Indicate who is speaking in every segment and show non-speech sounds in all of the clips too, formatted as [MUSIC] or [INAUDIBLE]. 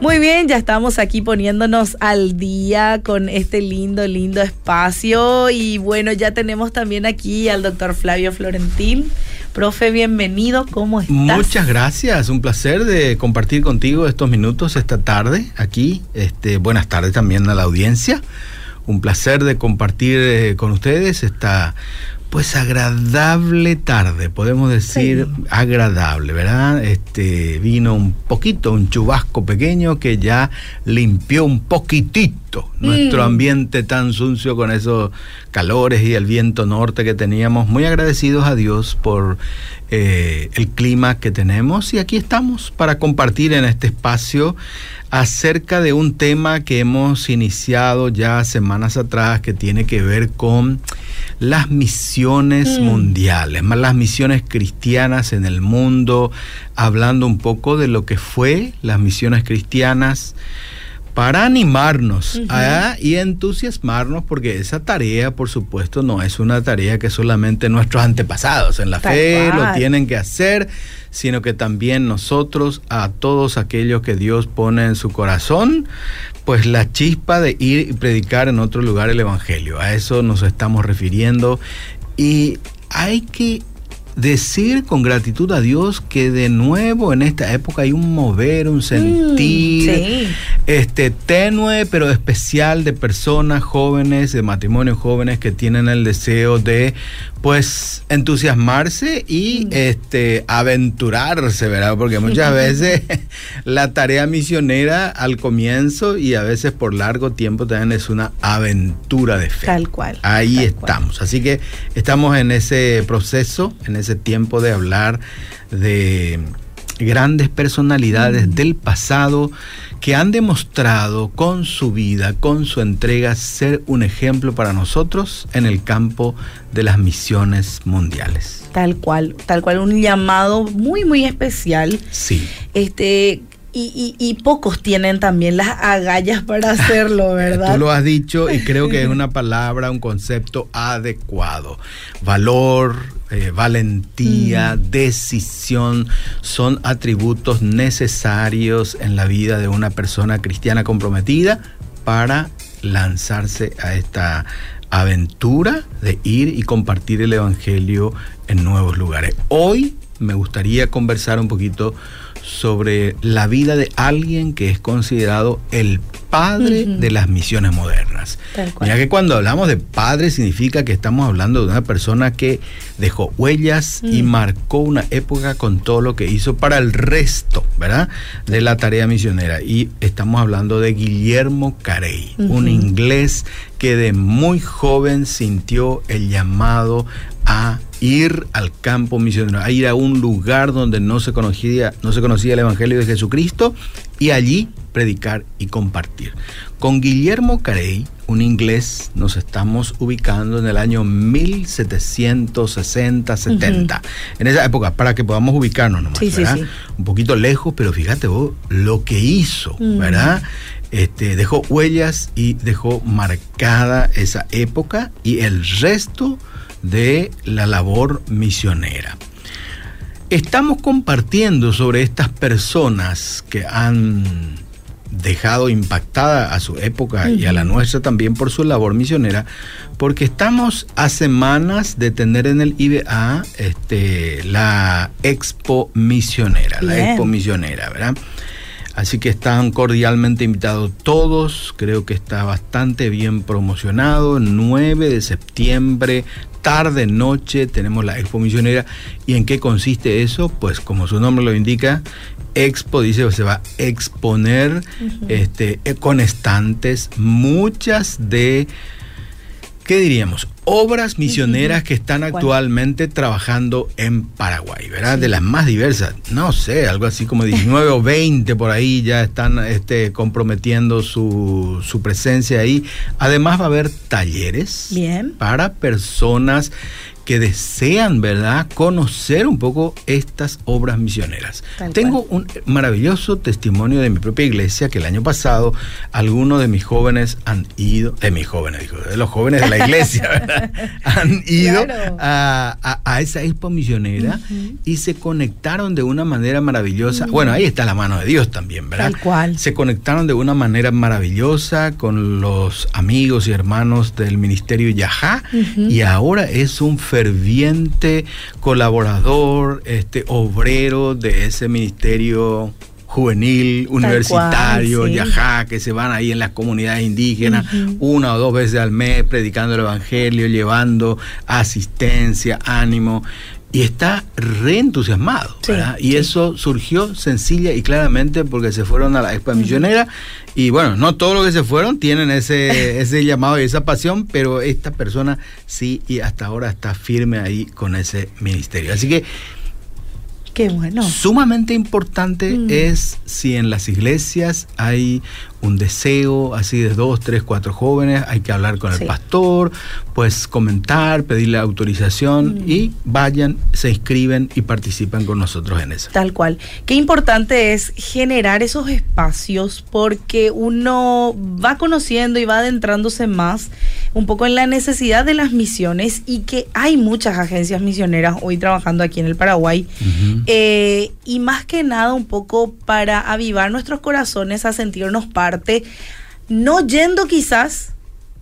Speaker 1: Muy bien, ya estamos aquí poniéndonos al día con este lindo, lindo espacio. Y bueno, ya tenemos también aquí al doctor Flavio Florentín. Profe, bienvenido, ¿cómo estás?
Speaker 2: Muchas gracias, un placer de compartir contigo estos minutos esta tarde aquí. Este, buenas tardes también a la audiencia. Un placer de compartir eh, con ustedes esta pues agradable tarde, podemos decir agradable, ¿verdad? Este vino un poquito, un chubasco pequeño que ya limpió un poquitito nuestro mm. ambiente tan sucio con esos calores y el viento norte que teníamos. Muy agradecidos a Dios por eh, el clima que tenemos y aquí estamos para compartir en este espacio acerca de un tema que hemos iniciado ya semanas atrás que tiene que ver con las misiones mm. mundiales, más las misiones cristianas en el mundo, hablando un poco de lo que fue las misiones cristianas para animarnos y entusiasmarnos, porque esa tarea, por supuesto, no es una tarea que solamente nuestros antepasados en la fe lo tienen que hacer, sino que también nosotros, a todos aquellos que Dios pone en su corazón, pues la chispa de ir y predicar en otro lugar el Evangelio. A eso nos estamos refiriendo. Y hay que decir con gratitud a Dios que de nuevo en esta época hay un mover, un sentir, mm, este tenue pero especial de personas jóvenes, de matrimonios jóvenes que tienen el deseo de pues entusiasmarse y este aventurarse, ¿verdad? Porque muchas [LAUGHS] veces [LAUGHS] la tarea misionera al comienzo y a veces por largo tiempo también es una aventura de fe.
Speaker 1: Tal cual.
Speaker 2: Ahí estamos. Así que estamos en ese proceso, en ese tiempo de hablar de grandes personalidades mm. del pasado que han demostrado con su vida, con su entrega, ser un ejemplo para nosotros en el campo de las misiones mundiales.
Speaker 1: Tal cual, tal cual, un llamado muy, muy especial.
Speaker 2: Sí.
Speaker 1: Este, y, pocos tienen también las agallas para [LAUGHS] hacerlo, ¿verdad?
Speaker 2: Tú lo has dicho y creo que es una [LAUGHS] palabra, un concepto adecuado. Valor, eh, valentía, mm. decisión son atributos necesarios en la vida de una persona cristiana comprometida para lanzarse a esta aventura de ir y compartir el Evangelio en nuevos lugares. Hoy me gustaría conversar un poquito sobre la vida de alguien que es considerado el padre de las misiones modernas. Ya que cuando hablamos de padre significa que estamos hablando de una persona que dejó huellas y marcó una época con todo lo que hizo para el resto, ¿verdad? De la tarea misionera. Y estamos hablando de Guillermo Carey, un inglés que de muy joven sintió el llamado a ir al campo misionero, a ir a un lugar donde no se conocía, no se conocía el Evangelio de Jesucristo y allí predicar y compartir. Con Guillermo Carey, un inglés, nos estamos ubicando en el año 1760-70. En esa época, para que podamos ubicarnos nomás, ¿verdad? Un poquito lejos, pero fíjate vos lo que hizo, mm. ¿verdad? Este, dejó huellas y dejó marcada esa época y el resto de la labor misionera. Estamos compartiendo sobre estas personas que han dejado impactada a su época y a la nuestra también por su labor misionera, porque estamos a semanas de tener en el IBA este, la Expo Misionera, la Expo Misionera, ¿verdad? Así que están cordialmente invitados todos, creo que está bastante bien promocionado, 9 de septiembre, tarde, noche, tenemos la Expo Misionera. ¿Y en qué consiste eso? Pues como su nombre lo indica, Expo dice que se va a exponer este, con estantes muchas de, ¿qué diríamos? Obras misioneras que están actualmente trabajando en Paraguay, ¿verdad? De las más diversas, no sé, algo así como 19 o [LAUGHS] 20 por ahí ya están este, comprometiendo su, su presencia ahí. Además va a haber talleres
Speaker 1: Bien.
Speaker 2: para personas que desean, ¿verdad?, conocer un poco estas obras misioneras.
Speaker 1: Tal
Speaker 2: Tengo un maravilloso testimonio de mi propia iglesia que el año pasado algunos de mis jóvenes han ido, de mis jóvenes, digo, de los jóvenes de la iglesia, [LAUGHS] ¿verdad? han ido
Speaker 1: Claro.
Speaker 2: a, a- a esa expo misionera y se conectaron de una manera maravillosa. Bueno, ahí está la mano de Dios también, ¿verdad?
Speaker 1: Tal cual.
Speaker 2: Se conectaron de una manera maravillosa con los amigos y hermanos del Ministerio Yajá y ahora es un ferviente colaborador, este obrero de ese ministerio juvenil, universitario,
Speaker 1: cual, sí.
Speaker 2: Yajá, que se van ahí en las comunidades indígenas una o dos veces al mes predicando el evangelio, llevando asistencia, ánimo. Y está reentusiasmado. Y
Speaker 1: sí.
Speaker 2: eso surgió sencilla y claramente porque se fueron a la expo misionera. Y bueno, no todos los que se fueron tienen ese, [LAUGHS] ese llamado y esa pasión, pero esta persona sí y hasta ahora está firme ahí con ese ministerio. Así que
Speaker 1: Qué bueno.
Speaker 2: Sumamente importante
Speaker 1: Mm.
Speaker 2: es si en las iglesias hay un deseo así de dos, tres, cuatro jóvenes, hay que hablar con
Speaker 1: Sí.
Speaker 2: el pastor, pues comentar, pedirle autorización
Speaker 1: Mm.
Speaker 2: y vayan, se inscriben y participan con nosotros en eso.
Speaker 1: Tal cual. Qué importante es generar esos espacios porque uno va conociendo y va adentrándose más un poco en la necesidad de las misiones y que hay muchas agencias misioneras hoy trabajando aquí en el Paraguay. Eh, y más que nada un poco para avivar nuestros corazones a sentirnos parte, no yendo quizás,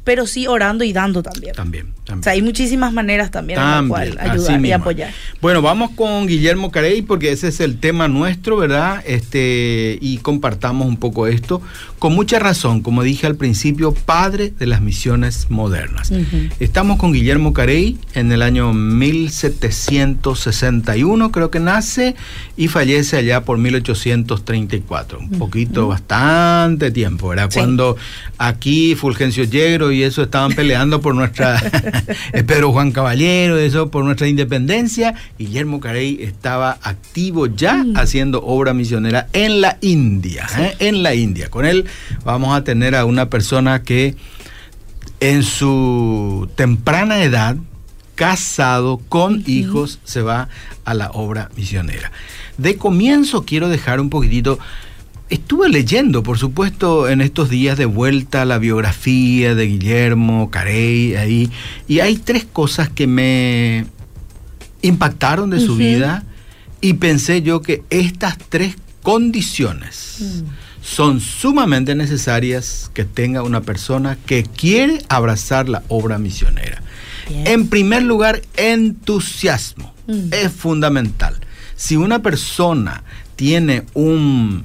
Speaker 1: pero sí orando y dando también.
Speaker 2: También,
Speaker 1: O
Speaker 2: también.
Speaker 1: sea, hay muchísimas maneras también, en la
Speaker 2: También,
Speaker 1: cual ayudar y apoyar.
Speaker 2: Bueno, vamos con Guillermo Carey porque ese es el tema nuestro, ¿verdad? Este y compartamos un poco esto con mucha razón, como dije al principio, padre de las misiones modernas.
Speaker 1: Ujú.
Speaker 2: Estamos con Guillermo Carey en el año 1761, creo que nace y fallece allá por 1834, un poquito bastante tiempo, ¿verdad?
Speaker 1: Sí.
Speaker 2: Cuando aquí Fulgencio Yegro y eso estaban peleando por nuestra [LAUGHS] [LAUGHS] Pedro Juan Caballero, eso por nuestra independencia, Guillermo Carey estaba activo ya haciendo obra misionera en la India, ¿eh? en la India. Con él vamos a tener a una persona que en su temprana edad, casado, con hijos, se va a la obra misionera. De comienzo quiero dejar un poquitito, estuve leyendo, por supuesto, en estos días de vuelta la biografía de Guillermo Carey ahí, y hay tres cosas que me impactaron de su vida y pensé yo que estas tres condiciones
Speaker 1: Mm.
Speaker 2: son sumamente necesarias que tenga una persona que quiere abrazar la obra misionera.
Speaker 1: Bien.
Speaker 2: En primer lugar, entusiasmo.
Speaker 1: Mm.
Speaker 2: Es fundamental. Si una persona tiene un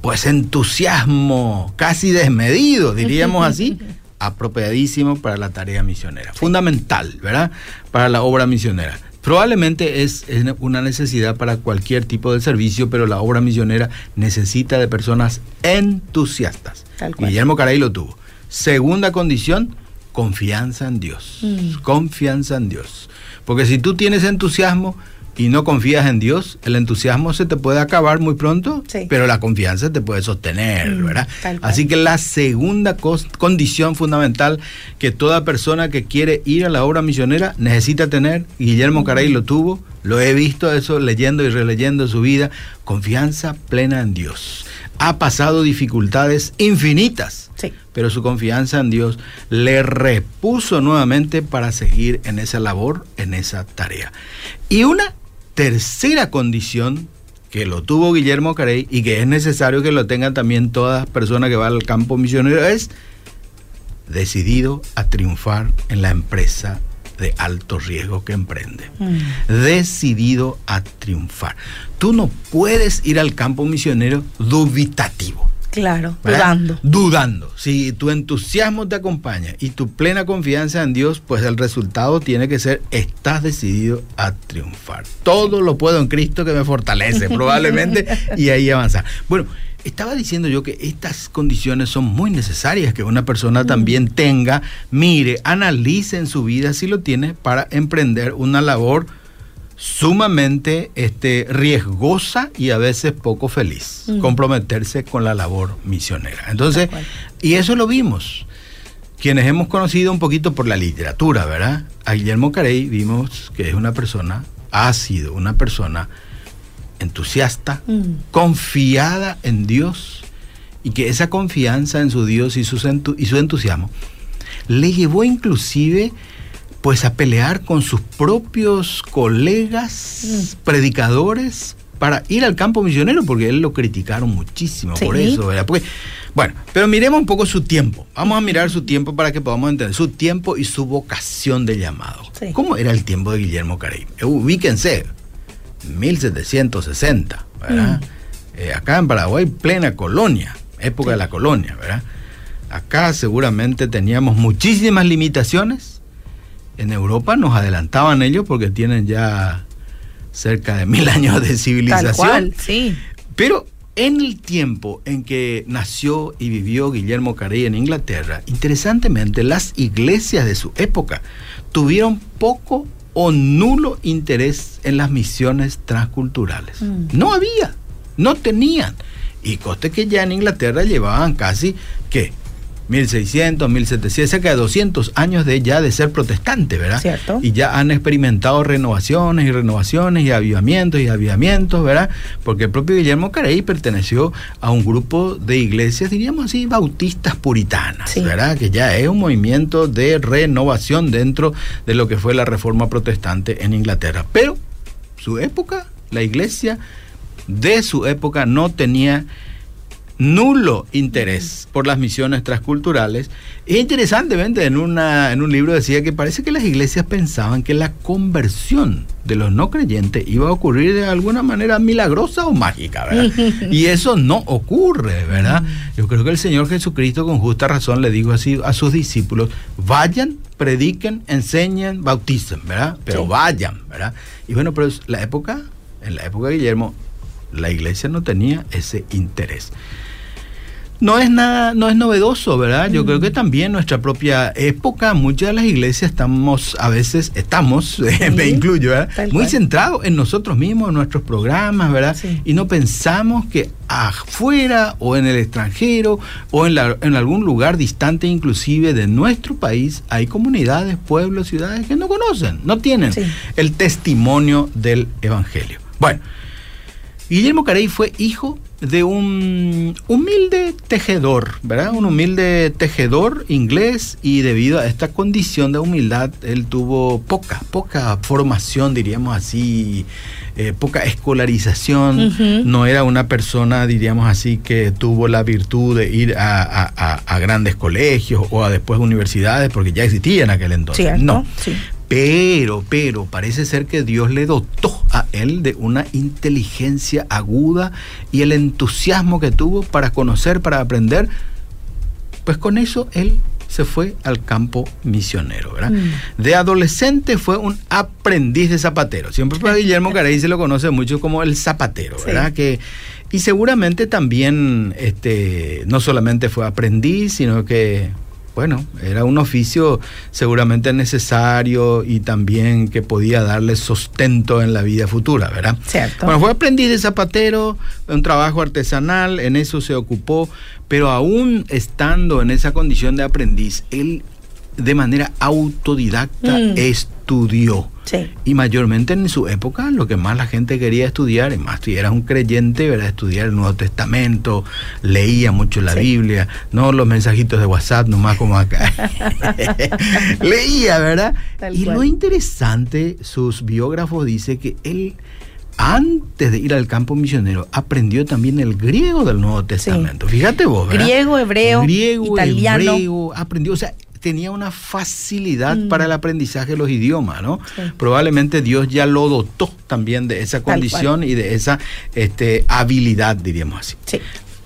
Speaker 2: pues entusiasmo casi desmedido, diríamos así, [LAUGHS] apropiadísimo para la tarea misionera. Fundamental, ¿verdad? Para la obra misionera. Probablemente es, es una necesidad para cualquier tipo de servicio, pero la obra misionera necesita de personas entusiastas. Guillermo Caray lo tuvo. Segunda condición, confianza en Dios.
Speaker 1: Mm.
Speaker 2: Confianza en Dios. Porque si tú tienes entusiasmo y no confías en Dios, el entusiasmo se te puede acabar muy pronto,
Speaker 1: Sí.
Speaker 2: pero la confianza te puede sostener,
Speaker 1: Mm,
Speaker 2: ¿verdad? Así que la segunda condición fundamental que toda persona que quiere ir a la obra misionera necesita tener, Guillermo Caray lo tuvo, lo he visto eso leyendo y releyendo su vida, confianza plena en Dios. Ha pasado dificultades infinitas,
Speaker 1: Sí.
Speaker 2: pero su confianza en Dios le repuso nuevamente para seguir en esa labor, en esa tarea. Y una tercera condición que lo tuvo Guillermo Carey y que es necesario que lo tengan también todas las personas que van al campo misionero es decidido a triunfar en la empresa de alto riesgo que emprende
Speaker 1: Mm.
Speaker 2: decidido a triunfar. Tú no puedes ir al campo misionero dubitativo.
Speaker 1: Claro,
Speaker 2: ¿verdad?
Speaker 1: dudando.
Speaker 2: Dudando. Si tu entusiasmo te acompaña y tu plena confianza en Dios, pues el resultado tiene que ser, estás decidido a triunfar. Todo lo puedo en Cristo que me fortalece, [LAUGHS] probablemente, y ahí avanzar. Bueno, estaba diciendo yo que estas condiciones son muy necesarias que una persona también tenga, mire, analice en su vida si lo tiene para emprender una labor sumamente este, riesgosa y a veces poco feliz, comprometerse con la labor misionera. Entonces, y eso lo vimos. Quienes hemos conocido un poquito por la literatura, ¿verdad? A Guillermo Carey vimos que es una persona, ha sido una persona entusiasta, confiada en Dios, y que esa confianza en su Dios y su, y su entusiasmo le llevó inclusive pues a pelear con sus propios colegas mm. predicadores para ir al campo misionero, porque él lo criticaron muchísimo por eso, ¿verdad? bueno, pero miremos un poco su tiempo. Vamos a mirar su tiempo para que podamos entender su tiempo y su vocación de llamado. ¿Cómo era el tiempo de Guillermo Carey? Ubíquense, 1760, ¿verdad? Mm. Eh, acá en Paraguay, plena colonia, época de la colonia, ¿verdad? Acá seguramente teníamos muchísimas limitaciones en Europa nos adelantaban ellos porque tienen ya cerca de mil [LAUGHS] años de civilización.
Speaker 1: sí.
Speaker 2: Pero en el tiempo en que nació y vivió Guillermo Carey en Inglaterra, interesantemente las iglesias de su época tuvieron poco o nulo interés en las misiones transculturales. Mm. No había, no tenían. Y coste que ya en Inglaterra llevaban casi, ¿qué? 1600, 1700, cerca de 200 años de ya de ser protestante, ¿verdad?
Speaker 1: Cierto.
Speaker 2: Y ya han experimentado renovaciones y renovaciones y avivamientos y avivamientos, ¿verdad? Porque el propio Guillermo Carey perteneció a un grupo de iglesias, diríamos así, bautistas puritanas, ¿verdad? Que ya es un movimiento de renovación dentro de lo que fue la reforma protestante en Inglaterra. Pero su época, la iglesia de su época no tenía nulo interés por las misiones transculturales. E interesantemente, en, una, en un libro decía que parece que las iglesias pensaban que la conversión de los no creyentes iba a ocurrir de alguna manera milagrosa o mágica, ¿verdad? [LAUGHS] y eso no ocurre, ¿verdad? Yo creo que el Señor Jesucristo con justa razón le dijo así a sus discípulos, vayan, prediquen, enseñen, bauticen, ¿verdad? Pero vayan, ¿verdad? Y bueno, pero la época, en la época de Guillermo, la iglesia no tenía ese interés no es nada, no es novedoso, ¿verdad? Yo creo que también nuestra propia época, muchas de las iglesias estamos, a veces estamos, [LAUGHS] me incluyo, ¿verdad? Muy centrados en nosotros mismos, en nuestros programas, ¿verdad? Y no pensamos que afuera o en el extranjero o en, en algún lugar distante inclusive de nuestro país hay comunidades, pueblos, ciudades que no conocen, no tienen el testimonio del Evangelio. Bueno, Guillermo Carey fue hijo de un humilde tejedor, ¿verdad? Un humilde tejedor inglés y debido a esta condición de humildad, él tuvo poca, poca formación, diríamos así, eh, poca escolarización, no era una persona, diríamos así, que tuvo la virtud de ir a, grandes colegios o a después universidades, porque ya existía en aquel entonces. no, sí. Pero, pero, parece ser que Dios le dotó él de una inteligencia aguda y el entusiasmo que tuvo para conocer, para aprender. Pues con eso él se fue al campo misionero, ¿verdad? Mm. De adolescente fue un aprendiz de zapatero. Siempre para Guillermo [LAUGHS] Carey se lo conoce mucho como el zapatero, ¿verdad? Que, y seguramente también este, no solamente fue aprendiz, sino que bueno, era un oficio seguramente necesario y también que podía darle sostento en la vida futura, ¿verdad?
Speaker 1: Cierto.
Speaker 2: Bueno, fue aprendiz de zapatero, un trabajo artesanal, en eso se ocupó, pero aún estando en esa condición de aprendiz, él de manera autodidacta mm. estudió. Y mayormente en su época lo que más la gente quería estudiar, y más si eras un creyente, era estudiar el Nuevo Testamento, leía mucho la Biblia, no los mensajitos de WhatsApp nomás como acá. [LAUGHS] leía, ¿verdad? y lo interesante, sus biógrafos dicen que él antes de ir al campo misionero, aprendió también el griego del Nuevo Testamento. Fíjate vos,
Speaker 1: ¿verdad? Griego, hebreo, griego, italiano. Hebreo,
Speaker 2: aprendió, o sea, tenía una facilidad mm. para el aprendizaje de los idiomas, ¿no? Probablemente Dios ya lo dotó también de esa condición y de esa este, habilidad, diríamos así.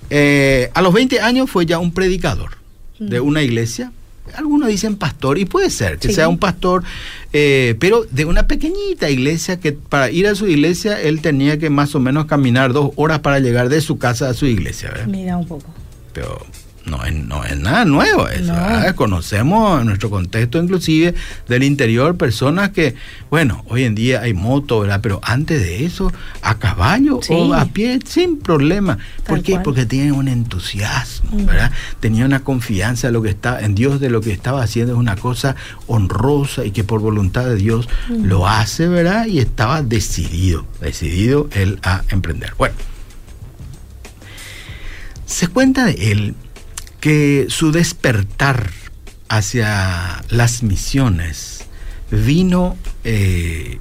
Speaker 2: Eh, a los 20 años fue ya un predicador de mm. una iglesia algunos dicen pastor, y puede ser que
Speaker 1: Sí.
Speaker 2: sea un pastor, eh, pero de una pequeñita iglesia que para ir a su iglesia él tenía que más o menos caminar dos horas para llegar de su casa a su iglesia. ¿verdad?
Speaker 1: Mira un poco.
Speaker 2: Pero no es, no es nada nuevo eso. Conocemos en nuestro contexto inclusive del interior personas que, bueno, hoy en día hay moto, ¿verdad? Pero antes de eso, a caballo
Speaker 1: Sí.
Speaker 2: o a pie, sin problema. ¿Por qué?
Speaker 1: cual.
Speaker 2: Porque tenían un entusiasmo,
Speaker 1: Mm.
Speaker 2: ¿verdad? Tenía una confianza en, lo que está, en Dios de lo que estaba haciendo es una cosa honrosa y que por voluntad de Dios
Speaker 1: Mm.
Speaker 2: lo hace, ¿verdad? Y estaba decidido, decidido él a emprender. Bueno. Se cuenta de él que su despertar hacia las misiones vino eh,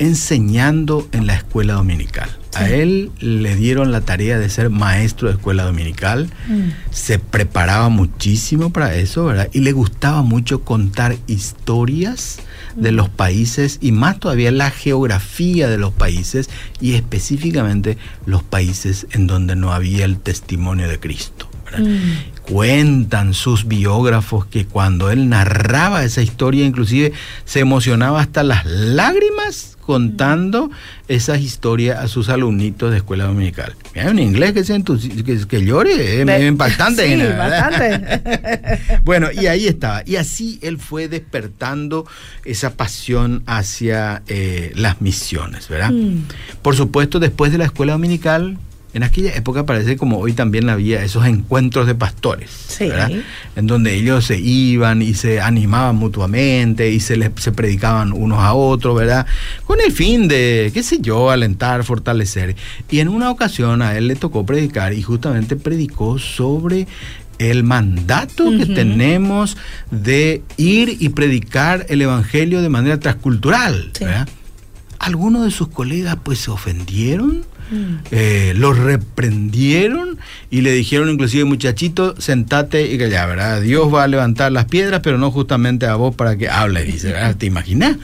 Speaker 2: enseñando en la escuela dominical. A él le dieron la tarea de ser maestro de escuela dominical.
Speaker 1: Mm.
Speaker 2: Se preparaba muchísimo para eso, ¿verdad? Y le gustaba mucho contar historias de los países y más todavía la geografía de los países y específicamente los países en donde no había el testimonio de Cristo.
Speaker 1: Mm.
Speaker 2: Cuentan sus biógrafos que cuando él narraba esa historia inclusive se emocionaba hasta las lágrimas contando esas historias a sus alumnitos de escuela dominical. Hay un inglés que, se que, que llore, es
Speaker 1: Ve-
Speaker 2: medio impactante.
Speaker 1: Sí,
Speaker 2: ¿verdad?
Speaker 1: bastante. [LAUGHS] [LAUGHS]
Speaker 2: Bueno, y ahí estaba. Y así él fue despertando esa pasión hacia eh, las misiones, ¿verdad?
Speaker 1: Mm.
Speaker 2: Por supuesto, después de la escuela dominical, en aquella época parece como hoy también había esos encuentros de pastores,
Speaker 1: Sí.
Speaker 2: ¿verdad? En donde ellos se iban y se animaban mutuamente y se les se predicaban unos a otros, ¿verdad? Con el fin de, qué sé yo, alentar, fortalecer. Y en una ocasión a él le tocó predicar y justamente predicó sobre el mandato que
Speaker 1: Ujú.
Speaker 2: tenemos de ir y predicar el evangelio de manera transcultural,
Speaker 1: Sí.
Speaker 2: ¿verdad? Algunos de sus colegas pues se ofendieron,
Speaker 1: Mm.
Speaker 2: eh, lo reprendieron y le dijeron inclusive muchachito, sentate y que ya, ¿verdad? Dios va a levantar las piedras, pero no justamente a vos para que hables, dice, ¿verdad? ¿Te imaginas?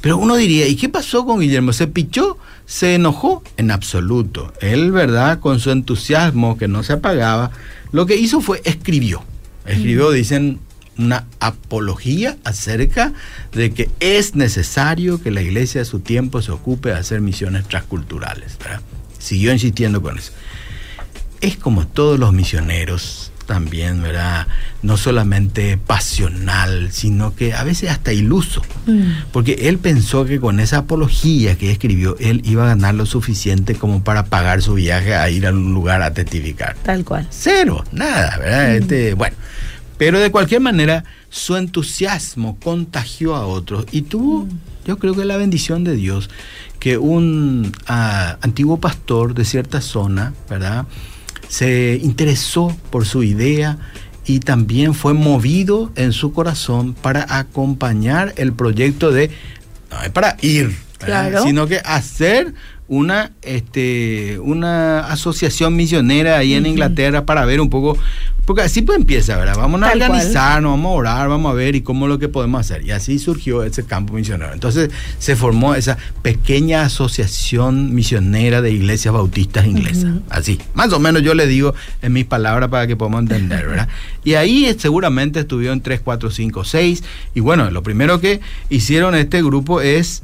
Speaker 2: Pero uno diría, ¿y qué pasó con Guillermo? ¿Se pichó? ¿Se enojó? En absoluto. Él, ¿verdad? Con su entusiasmo que no se apagaba, lo que hizo fue escribió. Escribió, dicen, una apología acerca de que es necesario que la iglesia a su tiempo se ocupe de hacer misiones transculturales. ¿verdad? Siguió insistiendo con eso. Es como todos los misioneros también, ¿verdad? No solamente pasional, sino que a veces hasta iluso.
Speaker 1: Mm.
Speaker 2: Porque él pensó que con esa apología que escribió, él iba a ganar lo suficiente como para pagar su viaje a ir a un lugar a testificar.
Speaker 1: Tal cual.
Speaker 2: Cero, nada, ¿verdad? Este, bueno, pero de cualquier manera, su entusiasmo contagió a otros y tuvo, yo creo que la bendición de Dios, que un ah, antiguo pastor de cierta zona, ¿verdad? Se interesó por su idea y también fue movido en su corazón para acompañar el proyecto de, no es para ir, sino que hacer una, este, una asociación misionera ahí en. Inglaterra para ver un poco, porque así pues empieza, ¿verdad? Vamos a
Speaker 1: Tal cual.
Speaker 2: organizarnos, vamos a orar, vamos a ver y cómo es lo que podemos hacer. Y así surgió ese campo misionero. Entonces se formó esa pequeña asociación misionera de iglesias bautistas inglesas. Así, más o menos yo le digo en mis palabras para que podamos entender, ¿verdad? Y ahí eh, seguramente estuvieron 3, 4, 5, 6. Y bueno, lo primero que hicieron este grupo es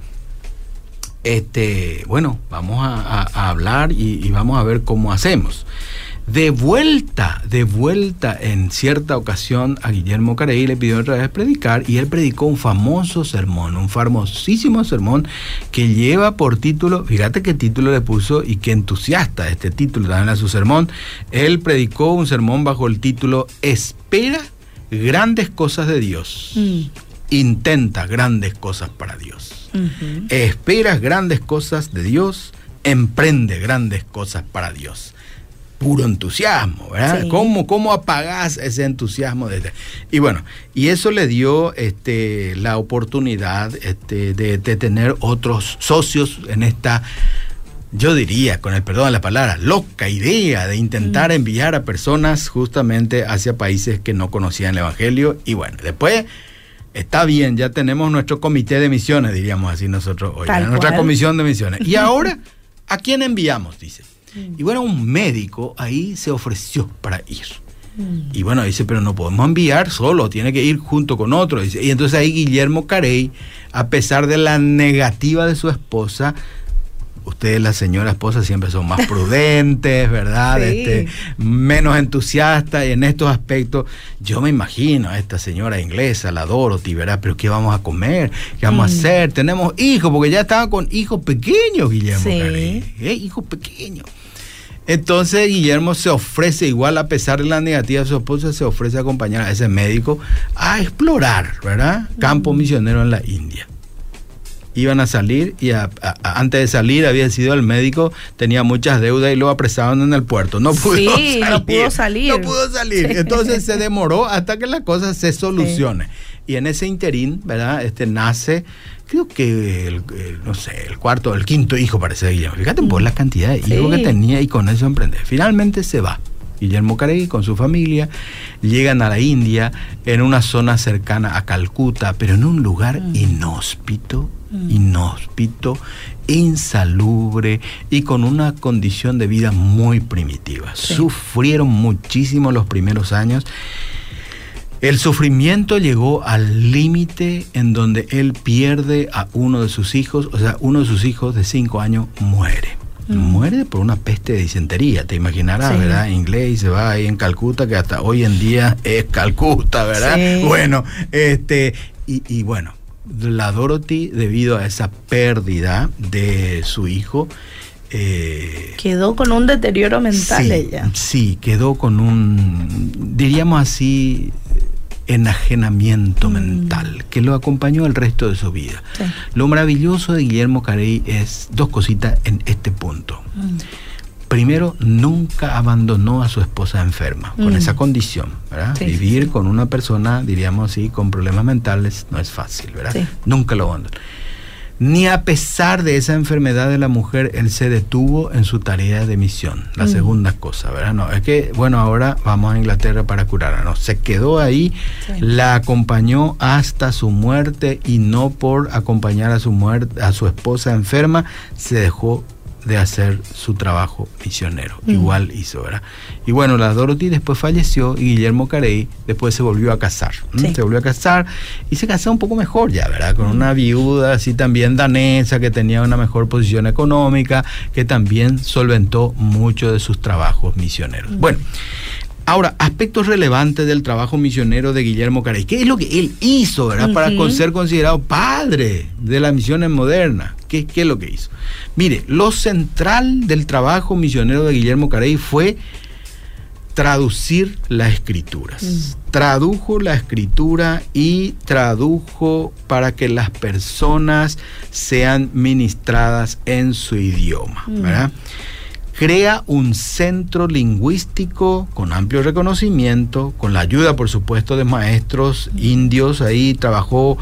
Speaker 2: este, bueno, vamos a, a- a hablar y, y vamos a ver cómo hacemos. De vuelta, de vuelta en cierta ocasión a Guillermo Carey le pidió otra vez predicar y él predicó un famoso sermón, un famosísimo sermón que lleva por título, fíjate qué título le puso y qué entusiasta este título también a su sermón. Él predicó un sermón bajo el título Espera grandes cosas de Dios.
Speaker 1: Mm.
Speaker 2: Intenta grandes cosas para Dios. Esperas grandes cosas de Dios, emprende grandes cosas para Dios. Puro entusiasmo, ¿verdad?
Speaker 1: Sí.
Speaker 2: ¿Cómo, ¿Cómo apagás ese entusiasmo? De, y bueno, y eso le dio este, la oportunidad este, de, de tener otros socios en esta, yo diría, con el perdón de la palabra, loca idea de intentar enviar a personas justamente hacia países que no conocían el Evangelio. Y bueno, después Está bien, ya tenemos nuestro comité de misiones, diríamos así nosotros hoy, nuestra
Speaker 1: cual.
Speaker 2: comisión de misiones. Y [LAUGHS] ahora, ¿a quién enviamos? Dice.
Speaker 1: Mm.
Speaker 2: Y bueno, un médico ahí se ofreció para ir. Mm. Y bueno, dice, pero no podemos enviar solo, tiene que ir junto con otro. y entonces ahí Guillermo Carey, a pesar de la negativa de su esposa, ustedes, la señora esposa, siempre son más prudentes, [LAUGHS] ¿verdad? Este, menos entusiastas y en estos aspectos. Yo me imagino a esta señora inglesa, la Dorothy, ¿verdad? Pero ¿qué vamos a comer? ¿Qué vamos a mm. hacer? Tenemos hijos, porque ya estaba con hijos pequeños, Guillermo. Sí. ¿eh? Hijos pequeños. Entonces Guillermo se ofrece, igual a pesar de la negativa de su esposa, se ofrece a acompañar a ese médico a explorar, ¿verdad? Campo misionero en la India iban a salir y antes de salir había sido el médico, tenía muchas deudas y lo apresaban en el puerto. No pudo
Speaker 1: salir. No pudo salir.
Speaker 2: No pudo salir. Entonces se demoró hasta que la cosa se solucione. Y en ese interín, ¿verdad? Este nace, creo que, el, no sé, el cuarto, el quinto hijo parece Guillermo. Fíjate por la cantidad de hijos que tenía y con eso emprende. Finalmente se va. Guillermo Carey con su familia, llegan a la India en una zona cercana a Calcuta, pero en un lugar mm. inhóspito. Inhóspito, insalubre y con una condición de vida muy primitiva. Sufrieron muchísimo los primeros años. El sufrimiento llegó al límite en donde él pierde a uno de sus hijos, o sea, uno de sus hijos de cinco años muere muere por una peste de disentería, te imaginarás, ¿verdad? Inglés se va ahí en Calcuta, que hasta hoy en día es Calcuta, ¿verdad? Bueno, este, y, bueno, la Dorothy, debido a esa pérdida de su hijo,
Speaker 1: eh, quedó con un deterioro mental ella.
Speaker 2: Sí, quedó con un, diríamos así, enajenamiento mm. mental que lo acompañó el resto de su vida. Lo maravilloso de Guillermo Carey es dos cositas en este punto. Mm. Primero, nunca abandonó a su esposa enferma, con mm. esa condición, ¿verdad? Vivir con una persona, diríamos así, con problemas mentales no es fácil, ¿verdad? Nunca lo abandonó ni a pesar de esa enfermedad de la mujer, él se detuvo en su tarea de misión. La mm. segunda cosa, ¿verdad? No, es que, bueno, ahora vamos a Inglaterra para curarla. No, se quedó ahí, la acompañó hasta su muerte y no por acompañar a su muerte, a su esposa enferma, se dejó de hacer su trabajo misionero. Mm. Igual hizo, ¿verdad? Y bueno, la Dorothy después falleció y Guillermo Carey después se volvió a casar. Se volvió a casar y se casó un poco mejor ya, ¿verdad? Con una viuda así también danesa que tenía una mejor posición económica, que también solventó mucho de sus trabajos misioneros. Mm. Bueno. Ahora, aspectos relevantes del trabajo misionero de Guillermo Carey. ¿Qué es lo que él hizo, verdad, para ser considerado padre de las misiones modernas? ¿Qué, ¿Qué, es lo que hizo? Mire, lo central del trabajo misionero de Guillermo Carey fue traducir las escrituras. Tradujo la escritura y tradujo para que las personas sean ministradas en su idioma. ¿verdad? Crea un centro lingüístico con amplio reconocimiento, con la ayuda, por supuesto, de maestros indios. Ahí trabajó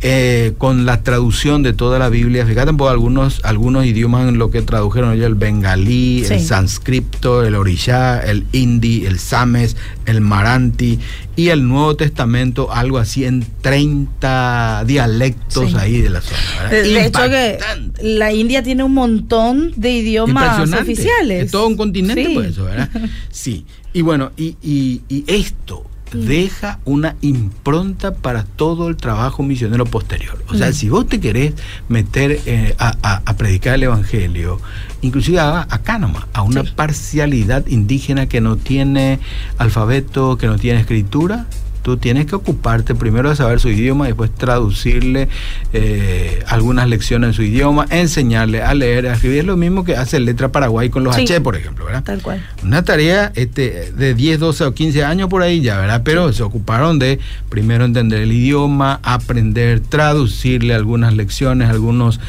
Speaker 2: eh, con la traducción de toda la Biblia. Fíjate, por algunos, algunos idiomas en lo que tradujeron ellos, el bengalí, el sánscrito, el orishá, el hindi, el sames, el maranti y el Nuevo Testamento, algo así en 30 dialectos ahí de la zona.
Speaker 1: De, hecho que la India tiene un montón de idiomas oficiales.
Speaker 2: Es todo un continente por eso, ¿verdad? [LAUGHS] Sí. Y bueno, y, y, y esto deja una impronta para todo el trabajo misionero posterior. O sea, si vos te querés meter eh, a, predicar el Evangelio, inclusive a, acá nomás, a una parcialidad indígena que no tiene alfabeto, que no tiene escritura, Tú tienes que ocuparte primero de saber su idioma, después traducirle eh, algunas lecciones en su idioma, enseñarle a leer, a escribir. Es lo mismo que hace Letra Paraguay con los H, por ejemplo, ¿verdad?
Speaker 1: Tal cual.
Speaker 2: Una tarea este, de 10, 12 o 15 años por ahí ya, ¿verdad? Pero se ocuparon de primero entender el idioma, aprender, traducirle algunas lecciones, algunos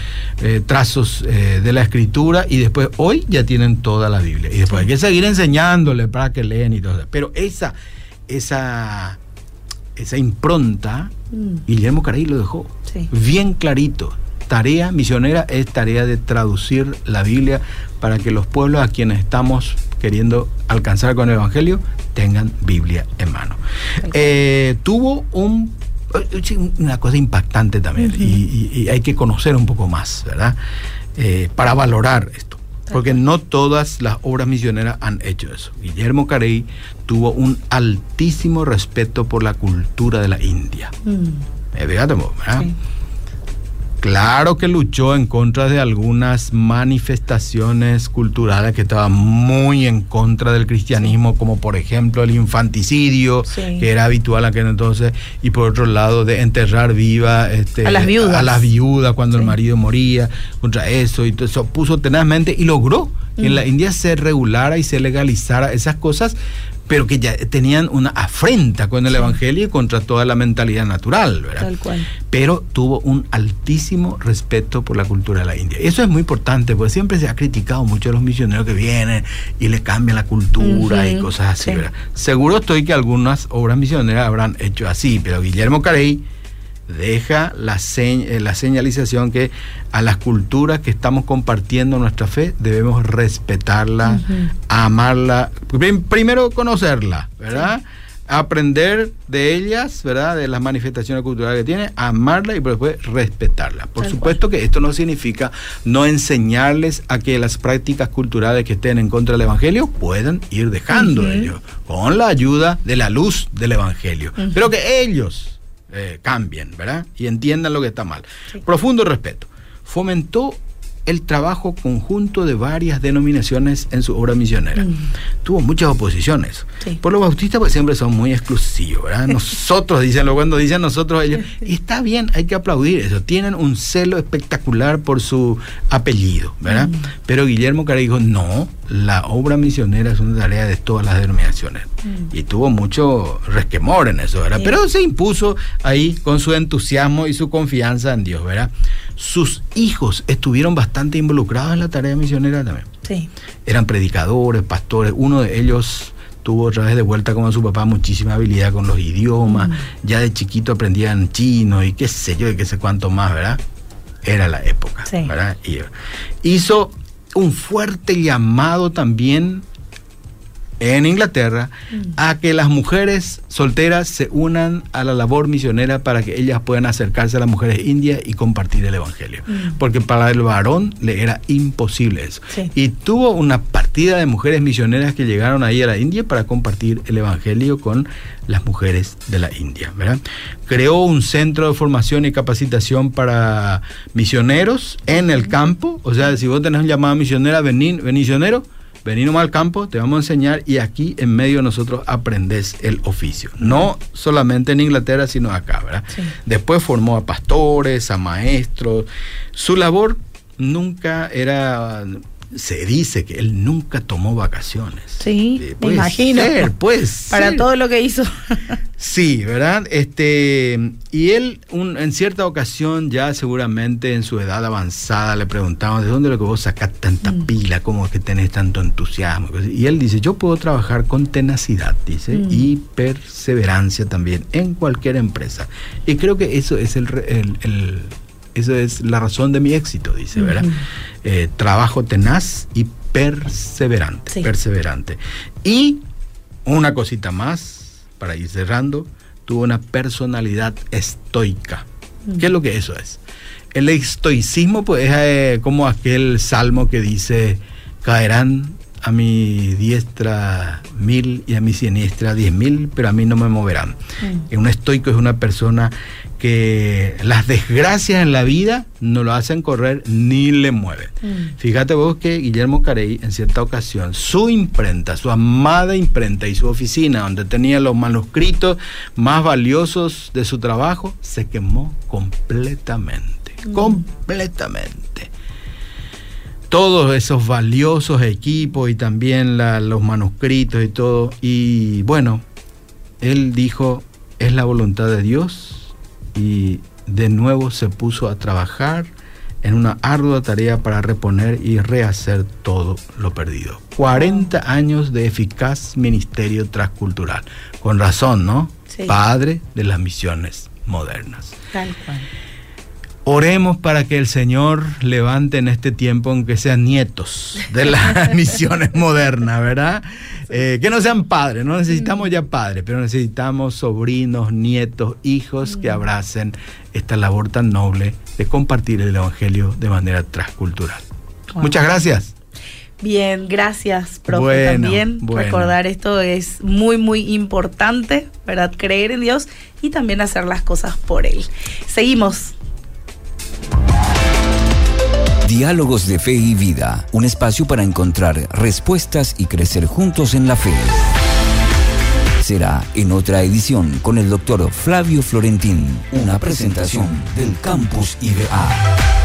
Speaker 2: eh, trazos eh, de la escritura y después hoy ya tienen toda la Biblia. Y después hay que seguir enseñándole para que leen y todo eso. Pero esa, esa esa impronta, mm. Guillermo Caray lo dejó bien clarito. Tarea misionera es tarea de traducir la Biblia para que los pueblos a quienes estamos queriendo alcanzar con el Evangelio tengan Biblia en mano. Eh, tuvo un, eh, una cosa impactante también y, hay que conocer un poco más, ¿verdad? Eh, para valorar esto. Porque no todas las obras misioneras han hecho eso. Guillermo Carey tuvo un altísimo respeto por la cultura de la India. Mm. Eh, ¿verdad? Claro que luchó en contra de algunas manifestaciones culturales que estaban muy en contra del cristianismo, como por ejemplo el infanticidio, que era habitual aquel entonces, y por otro lado de enterrar viva este,
Speaker 1: a las viudas,
Speaker 2: a las viudas cuando el marido moría, contra eso, y todo eso puso tenazmente y logró que en la India se regulara y se legalizara esas cosas, pero que ya tenían una afrenta con el Evangelio y contra toda la mentalidad natural, ¿verdad?
Speaker 1: Tal cual.
Speaker 2: Pero tuvo un altísimo respeto por la cultura de la India. Eso es muy importante, porque siempre se ha criticado mucho a los misioneros que vienen y les cambian la cultura y cosas así, ¿verdad? Seguro estoy que algunas obras misioneras habrán hecho así, pero Guillermo Carey deja la, eh, la señalización que a las culturas que estamos compartiendo nuestra fe debemos respetarla, amarla, primero conocerla, ¿verdad? Aprender de ellas, ¿verdad? De las manifestaciones culturales que tiene, amarla y después respetarla. Por supuesto que esto no significa no enseñarles a que las prácticas culturales que estén en contra del Evangelio puedan ir dejando ellos, con la ayuda de la luz del Evangelio. Pero que ellos eh, cambien, ¿verdad? Y entiendan lo que está mal. Profundo respeto. Fomentó el trabajo conjunto de varias denominaciones en su obra misionera. Mm. Tuvo muchas oposiciones. Por los bautistas pues siempre son muy exclusivos, ¿verdad? [LAUGHS] Nosotros, dicen, cuando dicen nosotros ellos, [LAUGHS] está bien, hay que aplaudir eso. Tienen un celo espectacular por su apellido, ¿verdad? Mm. Pero Guillermo dijo, no, la obra misionera es una tarea de todas las denominaciones. Mm. Y tuvo mucho resquemor en eso, ¿verdad? Pero se impuso ahí con su entusiasmo y su confianza en Dios, ¿verdad? Sus hijos estuvieron bastante involucrados en la tarea misionera también.
Speaker 1: Sí.
Speaker 2: Eran predicadores, pastores. Uno de ellos tuvo otra vez de vuelta como su papá muchísima habilidad con los idiomas. Mm. Ya de chiquito aprendían chino y qué sé yo, y qué sé cuánto más, ¿verdad? Era la época, ¿verdad? Y hizo un fuerte llamado también en Inglaterra mm. a que las mujeres solteras se unan a la labor misionera para que ellas puedan acercarse a las mujeres indias y compartir el Evangelio. Mm. Porque para el varón le era imposible eso. Y tuvo una partida de mujeres misioneras que llegaron ahí a la India para compartir el Evangelio con las mujeres de la India. ¿verdad? Creó un centro de formación y capacitación para misioneros en el campo. O sea, si vos tenés un llamado misionera, venir, misionero Venimos al campo, te vamos a enseñar y aquí en medio nosotros aprendes el oficio. No solamente en Inglaterra, sino acá, ¿verdad? Después formó a pastores, a maestros. Su labor nunca era se dice que él nunca tomó vacaciones.
Speaker 1: Sí, eh, me imagino.
Speaker 2: pues.
Speaker 1: Para todo lo que hizo.
Speaker 2: sí, ¿verdad? Este, y él en cierta ocasión, ya seguramente en su edad avanzada, le preguntaban, ¿de dónde lo que vos sacás tanta mm. pila? ¿Cómo es que tenés tanto entusiasmo? Y él dice, yo puedo trabajar con tenacidad, dice, mm. y perseverancia también en cualquier empresa. Y creo que eso es el, el esa es la razón de mi éxito, dice, ¿verdad? Eh, trabajo tenaz y perseverante, perseverante. Y una cosita más, para ir cerrando, tuvo una personalidad estoica. ¿Qué es lo que eso es? El estoicismo, pues, es eh, como aquel salmo que dice, caerán a mi diestra mil y a mi siniestra diez mil, pero a mí no me moverán. Mm. Un estoico es una persona que las desgracias en la vida no lo hacen correr ni le mueven. Mm. Fíjate vos que Guillermo Carey en cierta ocasión, su imprenta, su amada imprenta y su oficina donde tenía los manuscritos más valiosos de su trabajo, se quemó completamente, mm. completamente todos esos valiosos equipos y también los manuscritos y todo. Y bueno, él dijo, es la voluntad de Dios y de nuevo se puso a trabajar en una ardua tarea para reponer y rehacer todo lo perdido. 40 años de eficaz ministerio transcultural. Con razón, ¿no? Padre de las misiones modernas.
Speaker 1: Tal cual.
Speaker 2: Oremos para que el Señor levante en este tiempo, aunque sean nietos de las [LAUGHS] misiones modernas, ¿verdad? Eh, que no sean padres, no necesitamos ya padres, pero necesitamos sobrinos, nietos, hijos que abracen esta labor tan noble de compartir el Evangelio de manera transcultural. Muchas gracias.
Speaker 1: Bien, gracias, profe, también. Recordar esto es muy, muy importante, ¿verdad? Creer en Dios y también hacer las cosas por Él. Seguimos.
Speaker 3: Diálogos de Fe y Vida, un espacio para encontrar respuestas y crecer juntos en la fe. Será en otra edición con el doctor Flavio Florentín, una presentación del Campus IBA.